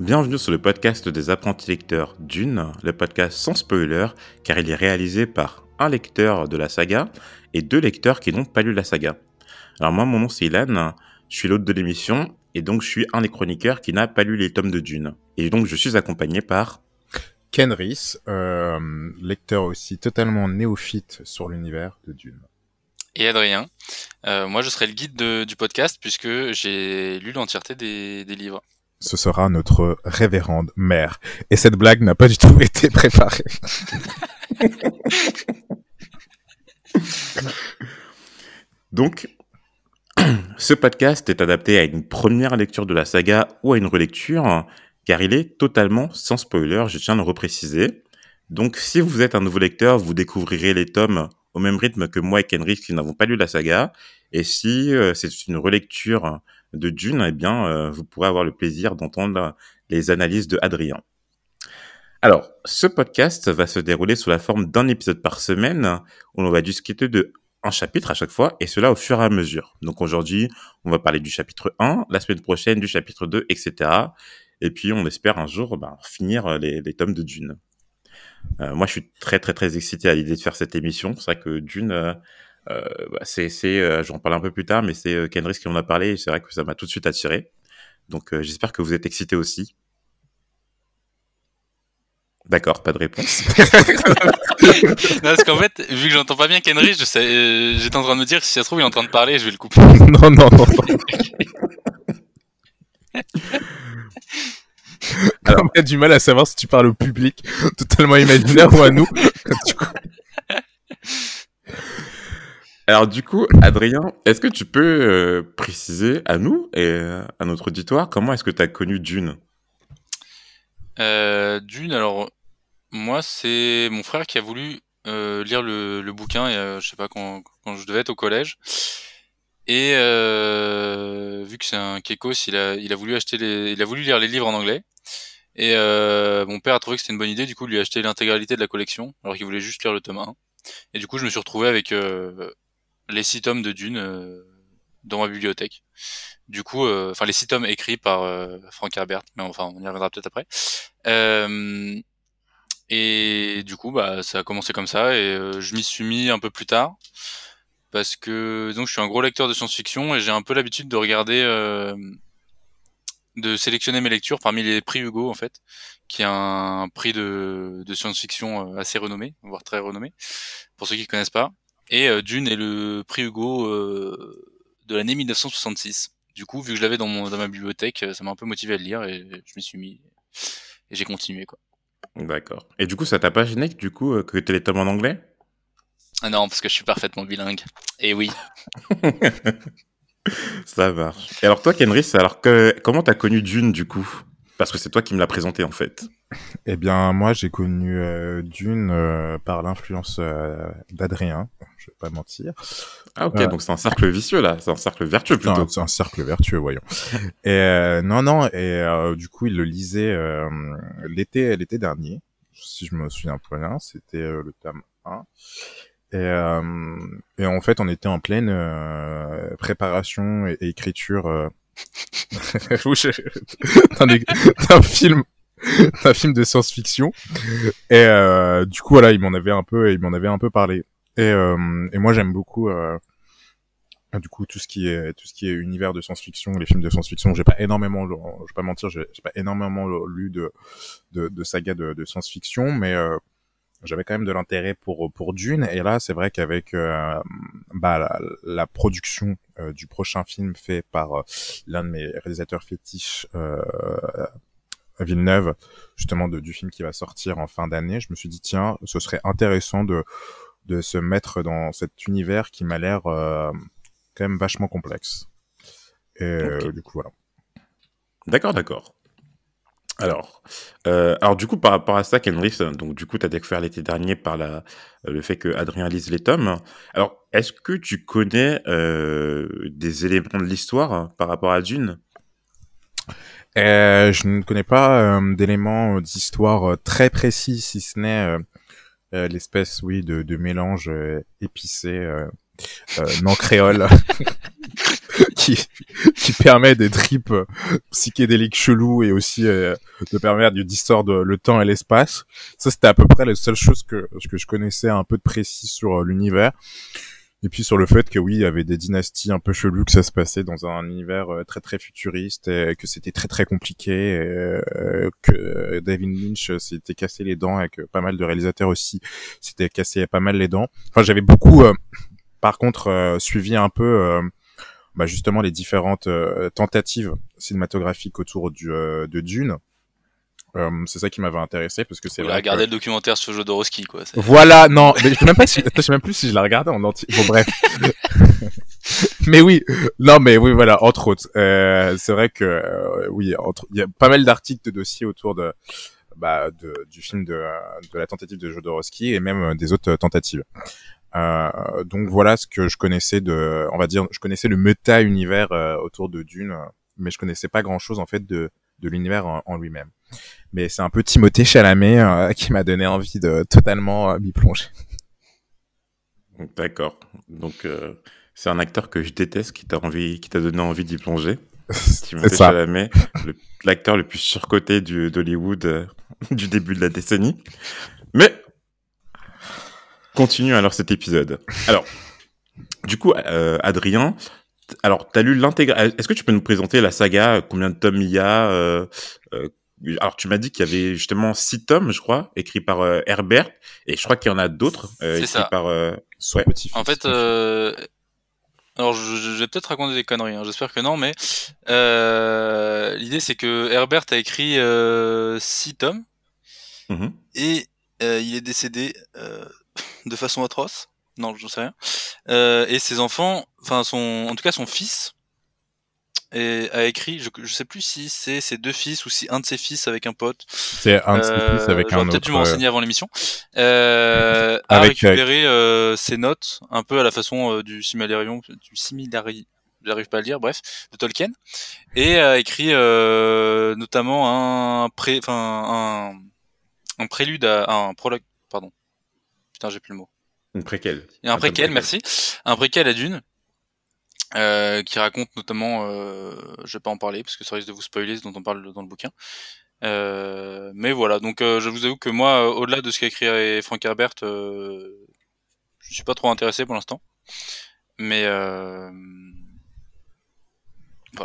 Bienvenue sur le podcast des apprentis lecteurs Dune, le podcast sans spoiler, car il est réalisé par un lecteur de la saga et deux lecteurs qui n'ont pas lu la saga. Alors moi, mon nom c'est Ilan, je suis l'hôte de l'émission, et donc je suis un des chroniqueurs qui n'a pas lu les tomes de Dune. Et donc je suis accompagné par... Ken Rhys, euh, lecteur aussi totalement néophyte sur l'univers de Dune. Et Adrien, euh, moi je serai le guide de, du podcast puisque j'ai lu l'entièreté des, des livres. Ce sera notre révérende mère. Et cette blague n'a pas du tout été préparée. Donc, ce podcast est adapté à une première lecture de la saga ou à une relecture, car il est totalement sans spoiler, je tiens à le repréciser. Donc, si vous êtes un nouveau lecteur, vous découvrirez les tomes au même rythme que moi et Kenry qui n'avons pas lu la saga. Et si euh, c'est une relecture de Dune, eh bien, euh, vous pourrez avoir le plaisir d'entendre les analyses de Adrien. Alors, ce podcast va se dérouler sous la forme d'un épisode par semaine, où l'on va discuter de un chapitre à chaque fois, et cela au fur et à mesure. Donc aujourd'hui, on va parler du chapitre 1, la semaine prochaine du chapitre 2, etc. Et puis on espère un jour ben, finir les, les, tomes de Dune. Euh, moi, je suis très très très excité à l'idée de faire cette émission. C'est vrai que Dune, euh, euh, bah, c'est, c'est, euh, j'en parle un peu plus tard, mais c'est euh, Kendrick qui en a parlé, et c'est vrai que ça m'a tout de suite attiré. Donc euh, j'espère que vous êtes excité aussi. D'accord, pas de réponse. non, parce qu'en fait, vu que j'entends pas bien Kenry, je sais, euh, j'étais en train de me dire si ça se trouve il est en train de parler, je vais le couper. non, non, non. non. Alors, on a du mal à savoir si tu parles au public totalement imaginaire ou à nous. Alors du coup, Adrien, est-ce que tu peux euh, préciser à nous et euh, à notre auditoire comment est-ce que tu as connu Dune? Euh, Dune, alors moi c'est mon frère qui a voulu lire le, bouquin, et, je sais pas quand, je devais être au collège. Et vu que c'est un Kekos, il a, voulu acheter il a voulu lire les livres en anglais. Et mon père a trouvé que c'était une bonne idée, du coup lui a acheté l'intégralité de la collection, alors qu'il voulait juste lire le tome 1. Et du coup je me suis retrouvé avec les six tomes de Dune euh, dans ma bibliothèque. Du coup, euh, enfin les six tomes écrits par euh, Frank Herbert, mais enfin on y reviendra peut-être après. Et du coup, bah ça a commencé comme ça, et je m'y suis mis un peu plus tard parce que donc je suis un gros lecteur de science-fiction et j'ai un peu l'habitude de regarder, euh, de sélectionner mes lectures parmi les prix Hugo en fait, qui est un prix de, de science-fiction assez renommé, voire très renommé, pour ceux qui connaissent pas. Et euh, Dune est le prix Hugo euh, de l'année 1966. Du coup, vu que je l'avais dans, mon, dans ma bibliothèque, ça m'a un peu motivé à le lire et je m'y suis mis et j'ai continué quoi. D'accord. Et du coup, ça t'a pas gêné du coup euh, que tu les tomes en anglais? Ah non, parce que je suis parfaitement bilingue. Et oui. ça marche. Et alors toi, Kenris, alors que comment t'as connu Dune du coup? Parce que c'est toi qui me l'as présenté en fait. Eh bien, moi, j'ai connu euh, Dune euh, par l'influence euh, d'Adrien. Je vais pas mentir. Ah ok, donc c'est un cercle vicieux là, c'est un cercle vertueux plutôt. c'est un cercle vertueux, voyons. Et non, non, et du coup, il le lisait l'été, l'été dernier, si je me souviens bien, c'était le tome 1. Et, euh, et en fait, on était en pleine euh, préparation et, et écriture d'un film d'un film de science-fiction. Et euh, du coup voilà il m'en avait un peu il m'en avait un peu parlé. Et, euh, et moi j'aime beaucoup euh, du coup tout ce qui est tout ce qui est univers de science-fiction les films de science-fiction. J'ai pas énormément je vais pas mentir j'ai j'ai pas énormément lu de de, de sagas de, de science-fiction mais euh, j'avais quand même de l'intérêt pour pour Dune. Et là c'est vrai qu'avec euh, bah, la, la production euh, du prochain film fait par euh, l'un de mes réalisateurs fétiches euh, Villeneuve justement de, du film qui va sortir en fin d'année je me suis dit tiens ce serait intéressant de de se mettre dans cet univers qui m'a l'air euh, quand même vachement complexe. Et du coup voilà. D'accord, d'accord. Alors, euh, alors du coup, par rapport à ça, Kenris, donc du coup, tu as découvert l'été dernier par la, le fait que Adrien lise les tomes. Alors, est-ce que tu connais euh, des éléments de l'histoire par rapport à Dune? Euh, je ne connais pas euh, d'éléments euh, d'histoire euh, très précis, si ce n'est euh, euh, l'espèce, oui, de, de mélange euh, épicé euh, euh, non créole qui qui, permet des trips euh, psychédéliques chelous et aussi euh, de permettre de distordre le temps et l'espace. Ça, c'était à peu près la seule chose que, que je connaissais un peu de précis sur l'univers. Et puis sur le fait que oui, il y avait des dynasties un peu cheloues, que ça se passait dans un univers très très futuriste, et que c'était très très compliqué, et, que David Lynch s'était cassé les dents, et que pas mal de réalisateurs aussi s'étaient cassé pas mal les dents. Enfin, j'avais beaucoup par contre, euh, suivi un peu euh, bah, justement les différentes euh, tentatives cinématographiques autour du, de Dune. c'est ça qui m'avait intéressé parce que c'est vrai. Regardé le documentaire sur Jodorowsky quoi. Voilà, non, mais je sais même pas si, je sais même plus si je l'ai regardé en entier. Bon bref. mais oui, non mais oui voilà, entre autres, euh, c'est vrai que oui, entre, il y a pas mal d'articles de dossiers autour de, bah, de du film de, de la tentative de Jodorowsky et même des autres tentatives. Euh, donc voilà ce que je connaissais de, on va dire, je connaissais le méta univers euh, autour de Dune, mais je connaissais pas grand chose en fait de, de l'univers en, lui-même. Mais c'est un peu Timothée Chalamet euh, qui m'a donné envie de totalement m'y plonger. D'accord. Donc c'est un acteur que je déteste qui t'a envie, qui t'a donné envie d'y plonger. Timothée Chalamet, l'acteur le, plus surcoté d'Hollywood du début de la décennie. Mais Continue alors cet épisode. Alors, du coup, euh, Adrien, alors, tu as lu l'intégral. Est-ce que tu peux nous présenter la saga Combien de tomes il y a euh, euh, Alors, tu m'as dit qu'il y avait justement six tomes, je crois, écrits par Herbert, et je crois qu'il y en a d'autres écrits ça. par son petit En fait, alors je, vais peut-être raconter des conneries, hein, j'espère que non, mais l'idée c'est que Herbert a écrit six tomes, mmh et il est décédé de façon atroce. Non, je sais rien. Euh, et ses enfants, enfin son, en tout cas son fils, et a écrit, je, je sais plus si c'est ses deux fils ou si un de ses fils avec un pote. C'est un de ses fils avec euh, un autre. Peut-être dû m'enseigner avant l'émission. Euh, a récupéré euh, ses notes un peu à la façon euh, du Similarium, du Similari, j'arrive pas à le dire, bref, de Tolkien, et a écrit euh, notamment un pré, enfin un, un prélude à un prologue, pardon, Putain, j'ai plus le mot. Une préquelle. un préquel, merci. Un préquel à Dune. Euh, qui raconte notamment, euh, je vais pas en parler parce que ça risque de vous spoiler ce dont on parle dans le bouquin. Euh, mais voilà, donc je vous avoue que moi, au-delà de ce qu'a écrit Frank Herbert, je suis pas trop intéressé pour l'instant. Mais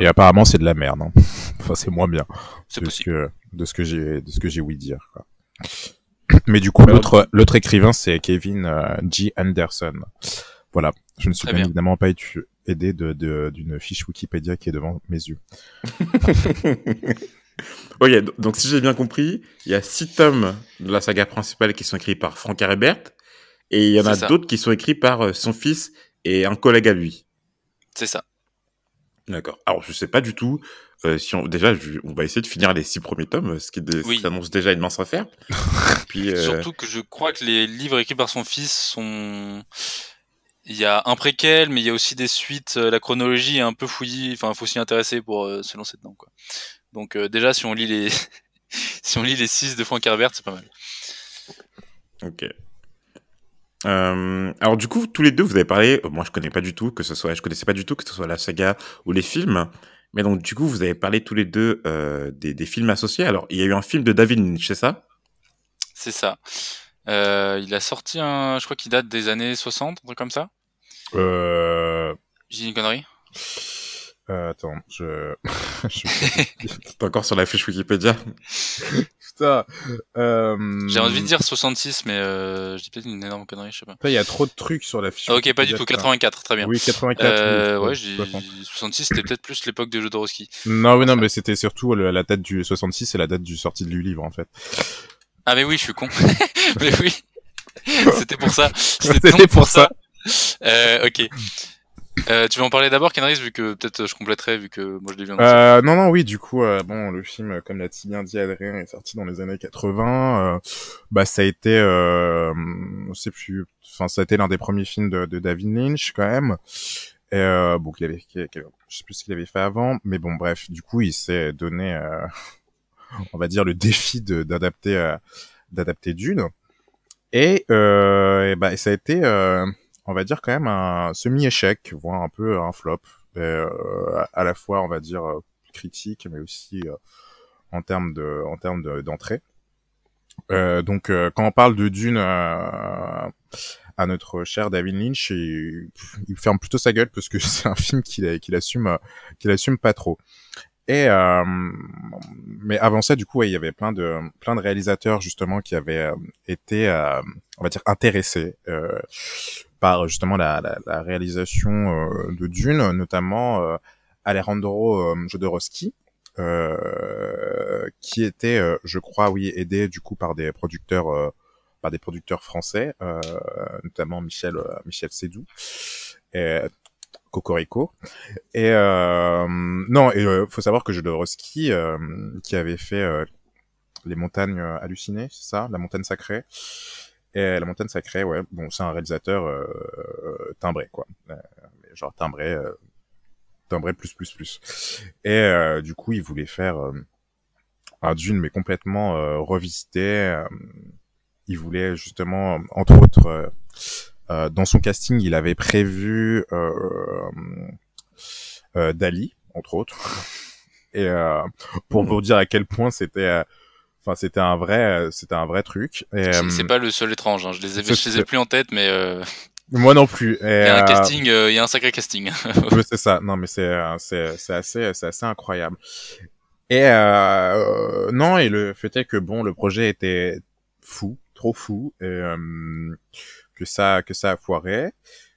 et apparemment c'est de la merde. Hein. enfin c'est moins bien. C'est de, ce que, de ce que j'ai de ce que j'ai ouï dire. Quoi. Mais du coup, l'autre, l'autre écrivain, c'est Kevin euh, G. Anderson. Voilà. Je ne suis bien, évidemment pas aidé de, de, d'une fiche Wikipédia qui est devant mes yeux. ok, donc si j'ai bien compris, il y a six tomes de la saga principale qui sont écrits par Frank Herbert, et il y en a d'autres qui sont écrits par euh, son fils et un collègue à lui. C'est ça. D'accord. Alors, je sais pas du tout euh, si on, déjà, on va essayer de finir les six premiers tomes, ce qui, annonce déjà une mince affaire. Puis, euh... Surtout que je crois que les livres écrits par son fils sont. Il y a un préquel, mais il y a aussi des suites. Euh, la chronologie est un peu fouillie. Enfin, il faut s'y intéresser pour euh, se lancer dedans, quoi. Donc, déjà, si on lit les, si on lit les six de Frank Herbert, c'est pas mal. Ok. Euh, alors du coup, tous les deux, vous avez parlé. moi, je connais pas du tout que ce soit, je connaissais pas du tout que ce soit la saga ou les films. Mais donc, du coup, vous avez parlé tous les deux euh, des, des, films associés. Alors, il y a eu un film de David Lynch, c'est ça? C'est ça. Euh, il a sorti un, je crois qu'il date des années 60, un truc comme ça. Euh... J'ai une connerie? Euh, attends, je... T'es encore sur la fiche Wikipédia Putain. Euh... J'ai envie de dire 66, mais euh, j'ai peut-être une énorme connerie, je sais pas. Il y a trop de trucs sur la fiche. Ah, ok, pas du tout, 84, très bien. Oui, 84. Euh, ouais, j'ai 66, c'était peut-être plus l'époque de Jodorowsky. Non, oui, non, mais c'était surtout la date du 66 et la date du sortie du livre, en fait. Ah, mais oui, je suis con. mais oui. C'était pour ça. C'était pour, ça. ça. Euh, ok. Euh, tu veux en parler d'abord, Canaris, vu que peut-être je compléterai, vu que moi je l'ai vu euh, Non, non, oui, du coup, euh, bon, le film, comme l'a si bien dit Adrien, est sorti dans les années 80. Euh, bah, ça a été, euh, je sais plus, enfin, ça a été l'un des premiers films de, de David Lynch, quand même. Et euh, bon, qu'il avait, qu'il, je sais plus ce qu'il avait fait avant, mais bon, bref, du coup, il s'est donné, on va dire, le défi d'adapter, d'adapter Dune. Et, et bah, ça a été on va dire quand même un semi-échec, voire un peu un flop. à la fois, on va dire, critique, mais aussi en termes de, en termes d'entrée. donc, quand on parle de Dune à notre cher David Lynch, il, il, ferme plutôt sa gueule parce que c'est un film qu'il qu'il assume, qu'il assume pas trop. Et euh, mais avant ça, du coup, il y avait plein de plein de réalisateurs justement qui avaient euh, été, euh, on va dire, intéressés euh, par justement la, la, la réalisation euh, de Dune, notamment Alejandro Jodorowsky, qui était, je crois, oui, aidé du coup par des producteurs par des producteurs français, notamment Michel Michel Sédou. Et, Cocorico. Et euh, non, il euh, faut savoir que Jodorowsky, euh, qui avait fait euh, les montagnes hallucinées, c'est ça, la montagne sacrée. Et la montagne sacrée, ouais, bon, c'est un réalisateur timbré, quoi, genre timbré, timbré plus plus plus. Et du coup, il voulait faire un Dune, mais complètement revisité. il voulait justement, entre autres euh, dans son casting, il avait prévu euh, euh, Dali, entre autres. Et pour vous dire à quel point c'était enfin c'était un vrai c'était un vrai truc. C'est pas le seul étrange hein. je les ai je les ai plus en tête mais moi non plus. Il y a un casting il y a un sacré casting c'est ça. Non mais c'est c'est c'est assez c'est assez incroyable. Et euh, non et le fait est que bon le projet était fou trop fou et que ça que ça a foiré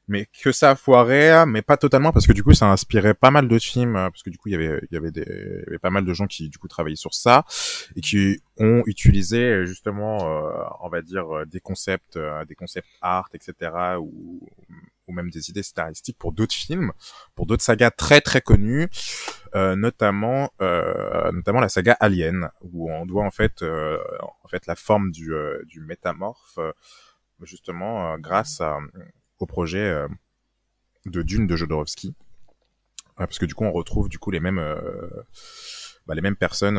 mais que ça foiré mais pas totalement parce que du coup ça a inspiré pas mal de films euh, parce que du coup il y avait il y avait des y avait pas mal de gens qui du coup travaillaient sur ça et qui ont utilisé justement euh, on va dire euh, des concepts des concepts art etc ou ou même des idées scénaristiques pour d'autres films, pour d'autres sagas très très connues, euh, notamment euh, notamment la saga Alien, où on doit en fait en fait la forme du, du métamorphe justement euh, grâce à, au projet euh, de Dune de Jodorowsky parce que du coup on retrouve du coup les mêmes euh, bah, les mêmes personnes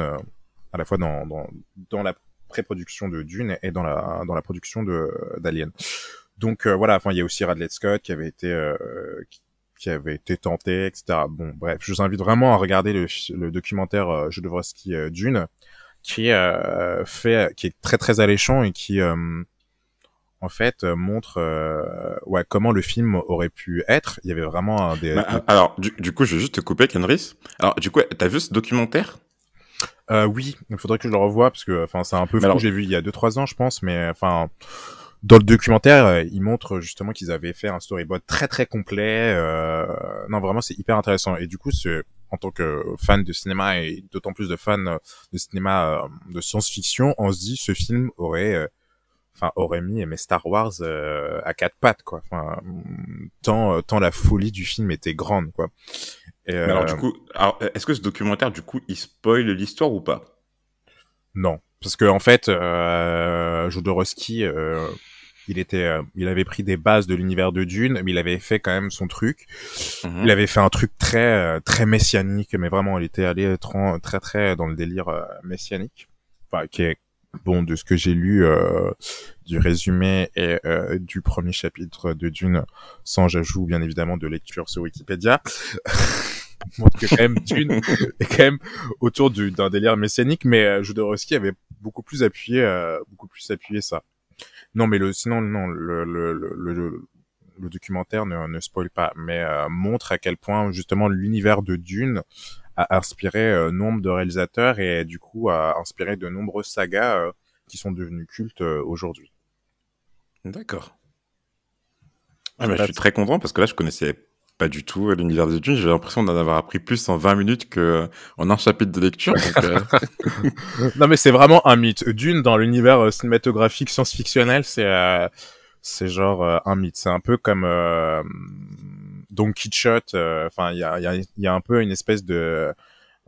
à la fois dans, dans, dans la pré-production de Dune et dans la dans la production d'Alien. Donc voilà, enfin il y a aussi Radley Scott qui avait été qui, avait été tenté, etc. Bon bref, je vous invite vraiment à regarder le, le documentaire Jodorowsky Dune qui fait qui est très très alléchant et qui en fait euh, montre euh, ouais comment le film aurait pu être. Il y avait vraiment un des. Bah, alors du, coup, je vais juste te couper, Kenris. Alors du coup, t'as vu ce documentaire? Euh, Oui, il faudrait que je le revoie parce que enfin c'est un peu fou. J'ai vu il y a deux trois ans, je pense, mais enfin. Dans le documentaire, euh, il montre justement qu'ils avaient fait un storyboard très très complet. Euh... Non, vraiment, c'est hyper intéressant. Et du coup, en tant que fan de cinéma et d'autant plus de fan de cinéma de science-fiction, on se dit ce film aurait enfin aurait mis mes Star Wars euh, à quatre pattes quoi. Enfin tant euh, tant la folie du film était grande quoi. Et, alors du euh, coup est-ce que ce documentaire du coup il spoil l'histoire ou pas? Non. Parce que en fait euh, Jodorowsky euh, il était il avait pris des bases de l'univers de Dune mais il avait fait quand même son truc. Mhm. il avait fait un truc très très messianique mais vraiment il était allé très très, très dans le délire messianique. Enfin qui est bon, de ce que j'ai lu euh, du résumé et euh, du premier chapitre de Dune, sans j'ajoute bien évidemment de lecture sur Wikipédia, montre que quand même Dune est quand même autour d'un délire messianique, mais euh, Jodorowsky avait beaucoup plus appuyé, euh, beaucoup plus appuyé ça. Non, mais le, sinon non, le, le, le, le documentaire ne, ne spoil pas, mais euh, montre à quel point justement l'univers de Dune a inspiré euh, nombre de réalisateurs et du coup a inspiré de nombreuses sagas euh, qui sont devenues cultes euh, aujourd'hui. D'accord. Ah, je suis très content parce que là, je connaissais pas du tout l'univers de Dune. J'ai l'impression d'en avoir appris plus en 20 minutes que en un chapitre de lecture. non, mais c'est vraiment un mythe. Dune dans l'univers cinématographique science-fictionnel, c'est c'est genre un mythe. C'est un peu comme Don Quichotte. Euh, enfin, il y a, y, a, y a un peu une espèce de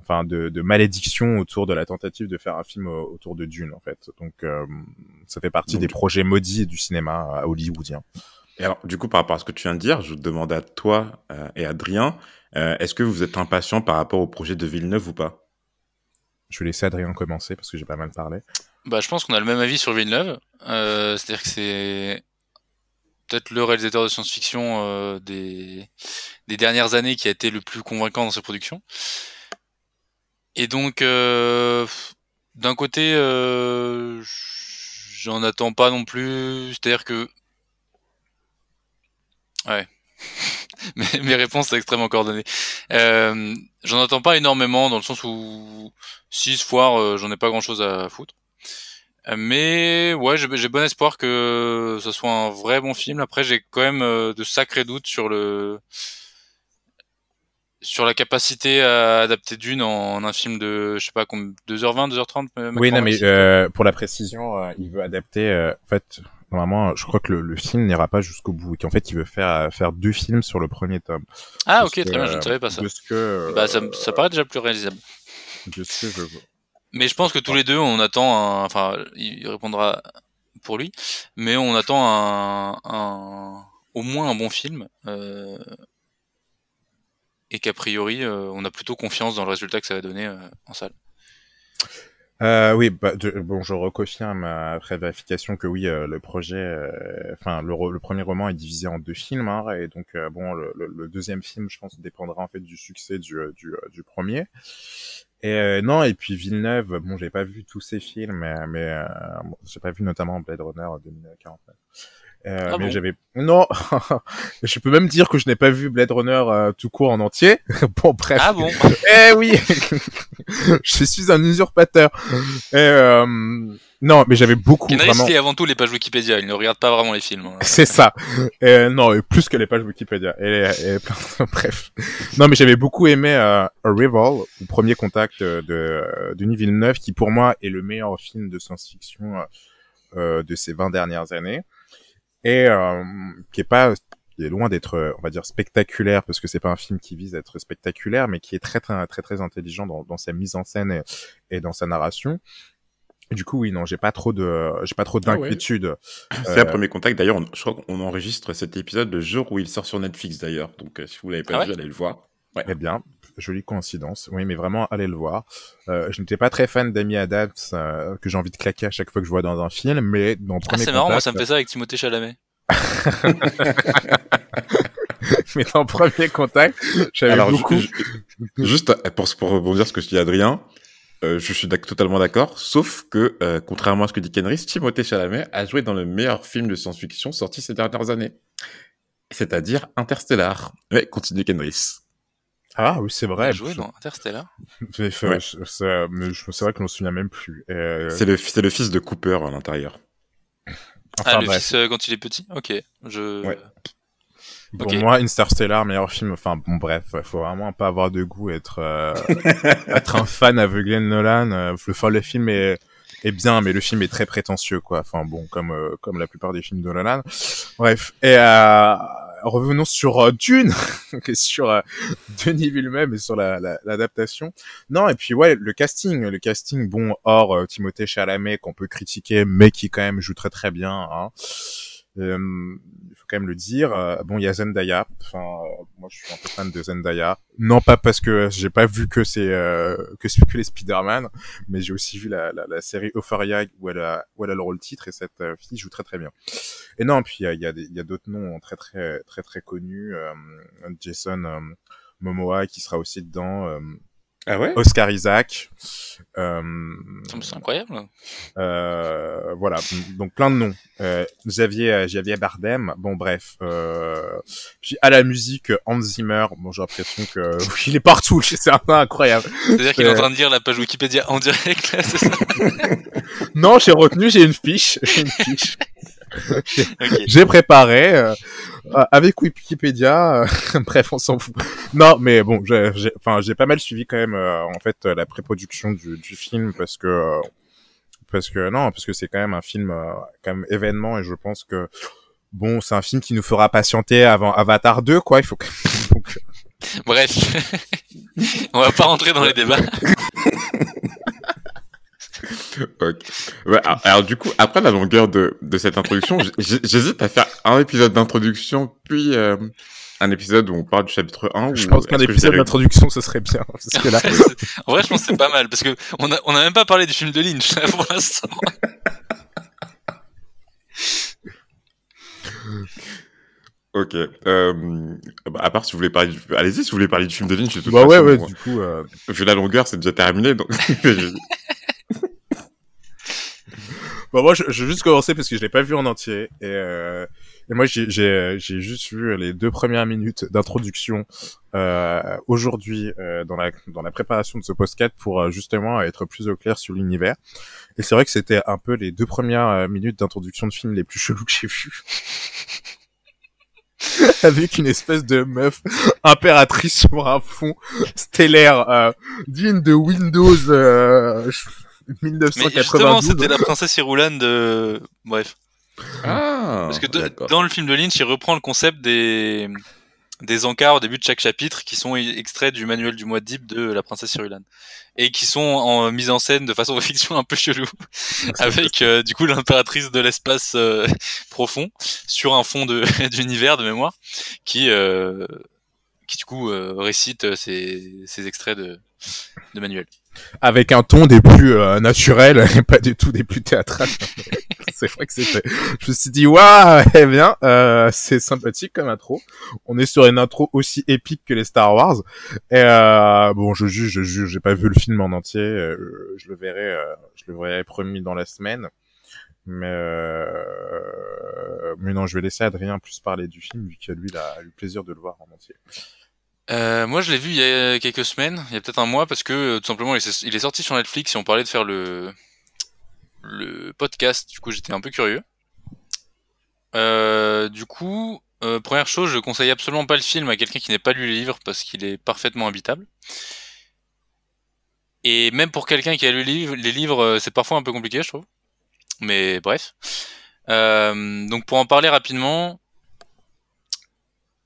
enfin de, de, malédiction autour de la tentative de faire un film autour de Dune en fait. Donc euh, ça fait partie des projets maudits du cinéma hollywoodien. Et alors du coup par rapport à ce que tu viens de dire, je demande à toi euh, et Adrien, euh, est-ce que vous êtes impatient par rapport au projet de Villeneuve ou pas? Je vais laisser Adrien commencer parce que j'ai pas mal parlé. Bah je pense qu'on a le même avis sur Villeneuve, c'est-à-dire que c'est peut-être le réalisateur de science-fiction des, des dernières années qui a été le plus convaincant dans ses productions. Et donc, d'un côté, j'en attends pas non plus. C'est-à-dire que, ouais, mes, réponses sont extrêmement coordonnées. Euh, j'en attends pas énormément dans le sens où si ce foire, j'en ai pas grand-chose à foutre. Mais ouais, j'ai bon espoir que ce soit un vrai bon film. Après, j'ai quand même euh, de sacrés doutes sur le sur la capacité à adapter Dune en, un film de je sais pas 2h20, 2h30. Oui, non, mais euh, pour la précision, euh, il veut adapter. en fait, normalement, je crois que le, film n'ira pas jusqu'au bout. Et qu'en fait, il veut faire faire deux films sur le premier tome. Ah, ok, très bien, je ne savais pas ça. Que, bah, ça, ça paraît déjà plus réalisable. De ce que je mais je pense que tous les deux, on attend un, enfin, il répondra pour lui, mais on attend un, un au moins un bon film, euh, et qu'a priori, euh, on a plutôt confiance dans le résultat que ça va donner euh, en salle. Euh, oui, bah, bon, je reconfirme après vérification que oui, le projet, enfin le, premier roman est divisé en deux films, hein, et donc bon, le, le, deuxième film, je pense, dépendra en fait du succès du, du, du premier. Et euh, non, et puis Villeneuve, bon, j'ai pas vu tous ses films, mais, euh, j'ai pas vu notamment Blade Runner 2049. Euh, ah mais j'avais non, je peux même dire que je n'ai pas vu Blade Runner euh, tout court en entier. bon bref. Ah bon Eh oui, je suis un usurpateur. Et, euh, non, mais j'avais beaucoup Kenris vraiment. lit avant tout les pages Wikipédia. Il ne regarde pas vraiment les films. Hein. C'est ça. Et, non, plus que les pages Wikipédia. Et, et bref. Non, mais j'avais beaucoup aimé euh, Arrival, le premier contact de Denis Villeneuve, qui pour moi est le meilleur film de science-fiction euh, de ces 20 dernières années et euh, qui est pas qui est loin d'être on va dire spectaculaire parce que c'est pas un film qui vise à être spectaculaire mais qui est très très très très intelligent dans, dans sa mise en scène et, et dans sa narration du coup, oui, non, j'ai pas trop de, j'ai pas trop ah d'inquiétude. C'est un premier contact. D'ailleurs, je crois qu'on enregistre cet épisode le jour où il sort sur Netflix. D'ailleurs, donc euh, si vous l'avez pas ah vu, allez le voir. Ouais. Eh bien, jolie coïncidence. Oui, mais vraiment, allez le voir. Euh, je n'étais pas très fan d'Amy Adams, euh, que j'ai envie de claquer à chaque fois que je vois dans un film, mais dans ah, C'est marrant, moi ça me fait ça avec Timothée Chalamet. mais dans premier contact, j'avais beaucoup. juste pour, pour rebondir ce que je dis Adrien, euh, je suis totalement d'accord, sauf que, euh, contrairement à ce que dit Kenris, Timothée Chalamet a joué dans le meilleur film de science-fiction sorti ces dernières années. C'est-à-dire Interstellar. Ouais, continue Kenris. Ah oui, c'est vrai. Il a joué dans Interstellar. mais c'est vrai que je m'en souviens même plus. Euh... C'est le, le fils de Cooper à l'intérieur. Enfin, ah, le fils euh, quand il est petit? Ok. Je... Ouais. Pour moi, Interstellar, meilleur film. Enfin, bon, bref, faut vraiment pas avoir de goût, être, euh, être un fan aveuglé de Nolan. Le, le film est, est bien, mais le film est très prétentieux, quoi. Enfin, bon, comme, comme la plupart des films de Nolan. Bref. Et, revenons sur euh, Dune, sur euh, Denis Villeneuve et sur l'adaptation. La, non, et puis ouais, le casting, le casting, bon, hors euh, Timothée Chalamet qu'on peut critiquer, mais qui quand même joue très très bien. Hein. Euh, faut quand même le dire. Euh, bon, il y a Zendaya. Enfin, euh, moi, je suis un peu fan de Zendaya. Non pas parce que j'ai pas vu que c'est que c'est que les Spider-Man, mais j'ai aussi vu la, la, la, série Euphoria où elle a où elle a le rôle titre et cette fille joue très très bien. Et non, puis il y a il y a, y a d'autres noms très très très très connus. Jason Momoa qui sera aussi dedans. Ah ouais? Oscar Isaac. Euh, c'est incroyable. Euh, voilà, donc plein de noms. Euh, Xavier, euh, Xavier Bardem. Bon bref. Euh, puis à la musique, Hans Zimmer. Bon, j'ai l'impression que il est partout. C'est incroyable. C'est-à-dire qu'il est en train de dire la page Wikipédia en direct là, c'est ça? Non, j'ai retenu. J'ai une fiche. J'ai une fiche. J'ai préparé euh, avec Wikipédia. Euh, bref, on s'en fout. Non, mais bon, j'ai, enfin, j'ai pas mal suivi quand même euh, en fait la pré-production du, du, film parce que parce que non, parce que c'est quand même un film quand même événement et je pense que bon, c'est un film qui nous fera patienter avant Avatar 2 quoi. Il faut que... Donc... Bref, on va pas rentrer dans les débats. alors, du coup, après la longueur de, de cette introduction, j'hésite à faire un épisode d'introduction, puis euh, un épisode où on parle du chapitre 1. Je pense qu'un épisode d'introduction, ce serait bien. Parce que là... en vrai, je pense que c'est pas mal, parce que on a, on a même pas parlé du film de Lynch, pour l'instant. Ok. Euh, bah, à part si vous voulez parler du... Allez-y, si vous voulez parler du film de Lynch, de toute Bah ouais, façon, ouais, moi, du coup, euh, vu la longueur, c'est déjà terminé. Donc... Bon, moi, je, je vais juste commencer parce que je l'ai pas vu en entier. Et, euh, et moi, j'ai- juste vu les deux premières minutes d'introduction euh, aujourd'hui euh, dans, la, dans la préparation de ce podcast pour euh, justement être plus au clair sur l'univers. Et c'est vrai que c'était un peu les deux premières euh, minutes d'introduction de film les plus chelous que j'ai vus. Avec une espèce de meuf impératrice sur un fond stellaire euh, digne de Windows euh, Mais 1992. justement, c'était la princesse Irulan de. Bref. Ah, Parce que de- dans le film de Lynch, il reprend le concept des des encarts au début de chaque chapitre qui sont extraits du manuel du Muad'Dib de la princesse Irulan et qui sont en mise en scène de façon fiction un peu chelou avec euh, du coup l'impératrice de l'espace euh, profond sur un fond de d'univers de mémoire qui euh, qui du coup euh, récite ces, ces extraits de de manuel. avec un ton des plus euh, naturels pas du tout des plus théâtrales. c'est vrai que c'était. Je me suis dit waouh, eh bien, euh, c'est sympathique comme intro. On est sur une intro aussi épique que les Star Wars. Et euh, bon, je juge, je juge. J'ai pas vu le film en entier. euh, je le verrai, euh, je le verrai promis dans la semaine. Mais euh, mais non, je vais laisser Adrien plus parler du film vu que lui, il a eu plaisir de le voir en entier. Euh, moi, je l'ai vu il y a quelques semaines, il y a peut-être un mois, parce que euh, tout simplement, il est, sorti sur Netflix et on parlait de faire le podcast. Du coup, j'étais un peu curieux. Euh, du coup, euh, première chose, je conseille absolument pas le film à quelqu'un qui n'ait pas lu les livres parce qu'il est parfaitement habitable. Et même pour quelqu'un qui a lu les livres, les livres, c'est parfois un peu compliqué, je trouve. Mais bref. Donc pour en parler rapidement,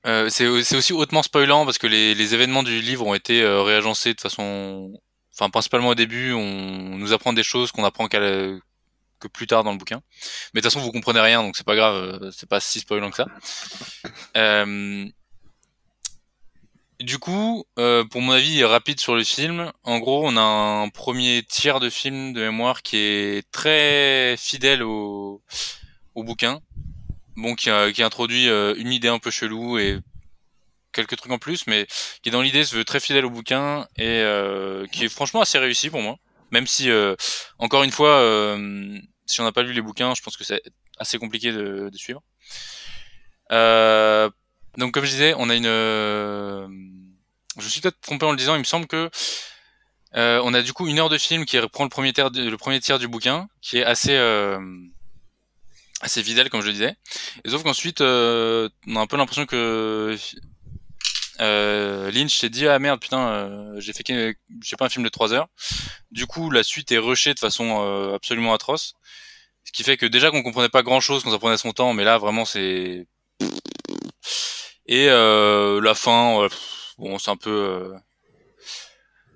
euh, c'est aussi hautement spoilant parce que les, les événements du livre ont été euh, réagencés de façon, enfin principalement au début, on nous apprend des choses qu'on apprend qu'à la- que plus tard dans le bouquin. Mais de toute façon, vous comprenez rien, donc c'est pas grave, euh, c'est pas si spoilant que ça. Euh, du coup, euh, pour mon avis rapide sur le film, en gros, on a un premier tiers de film de mémoire qui est très fidèle au, au bouquin. Bon, qui, a- qui introduit euh, une idée un peu chelou et quelques trucs en plus, mais qui dans l'idée se veut très fidèle au bouquin et euh, qui est franchement assez réussi pour moi. Même si, euh, encore une fois, euh, si on n'a pas lu les bouquins, je pense que c'est assez compliqué de, de suivre. Euh, donc, comme je disais, on a une. euh, je suis peut-être trompé en le disant. Il me semble que euh, on a du coup une heure de film qui reprend le premier tiers, du- le premier tiers du bouquin, qui est assez euh, assez fidèle, comme je le disais. Et sauf qu'ensuite, euh, on a un peu l'impression que euh, Lynch s'est dit ah merde putain euh, j'ai fait sais pas un film de 3 heures. Du coup la suite est rushée de façon euh, absolument atroce. Ce qui fait que déjà qu'on comprenait pas grand chose quand ça prenait son temps mais là vraiment c'est et euh, la fin bon c'est un peu euh,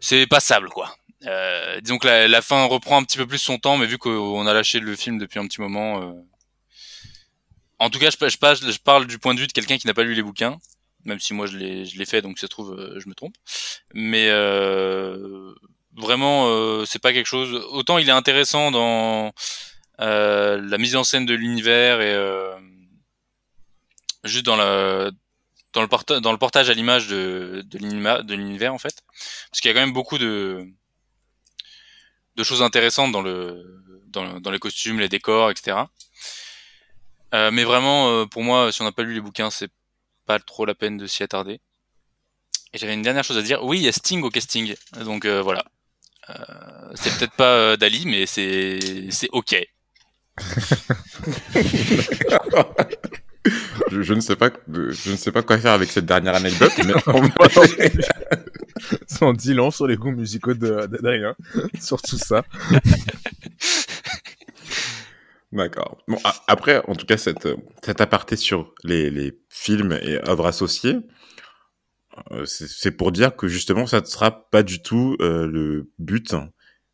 c'est passable quoi. Euh, disons que la, la fin reprend un petit peu plus son temps mais vu qu'on a lâché le film depuis un petit moment euh, en tout cas je, parle- du point de vue de quelqu'un qui n'a pas lu les bouquins même si moi je l'ai fait donc ça se trouve euh, je me trompe. Mais euh, vraiment euh, c'est pas quelque chose autant il est intéressant dans euh, la mise en scène de l'univers et euh, juste dans le porta- dans le portage à l'image de l'univers en fait. Parce qu'il y a quand même beaucoup de choses intéressantes dans les costumes les décors etc Euh, mais vraiment euh, pour moi si on n'a pas lu les bouquins c'est pas trop la peine de s'y attarder. Et j'avais une dernière chose à dire. Oui, il y a Sting au casting. Donc euh, voilà. Euh, c'est peut-être pas euh, Dali, mais c'est c'est ok. je, je ne sais pas, je ne sais pas quoi faire avec cette dernière anecdote, mais on va- Ça en dit long sur les goûts musicaux de- d'Adrien, sur tout ça. D'accord. Bon, après, en tout cas, cette, euh, cet aparté sur les, les films et œuvres associées, euh, c'est pour dire que justement, ça ne sera pas du tout euh, le but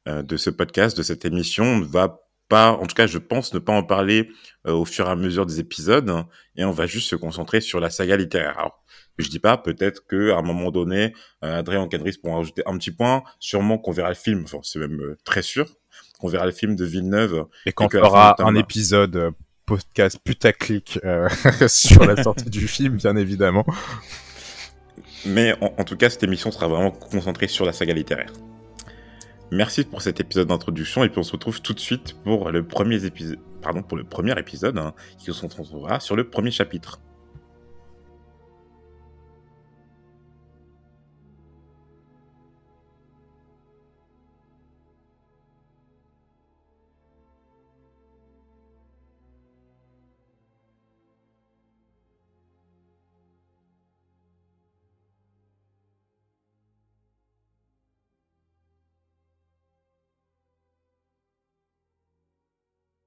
de ce podcast, de cette émission. On ne va pas, en tout cas, je pense ne pas en parler au fur et à mesure des épisodes, hein, et on va juste se concentrer sur la saga littéraire. Alors, je dis pas, peut-être que à un moment donné, Adrien Cadris pourra rajouter un petit point. Sûrement qu'on verra le film, enfin, c'est même très sûr qu'on verra le film de Villeneuve Et qu'on fera un épisode euh, podcast putaclic euh, sur la sortie du film, bien évidemment. Mais en, en, tout cas, cette émission sera vraiment concentrée sur la saga littéraire. Merci pour cet épisode d'introduction et puis on se retrouve tout de suite pour le premier épisode, pardon, pour le premier épisode hein, qui se retrouvera sur le premier chapitre.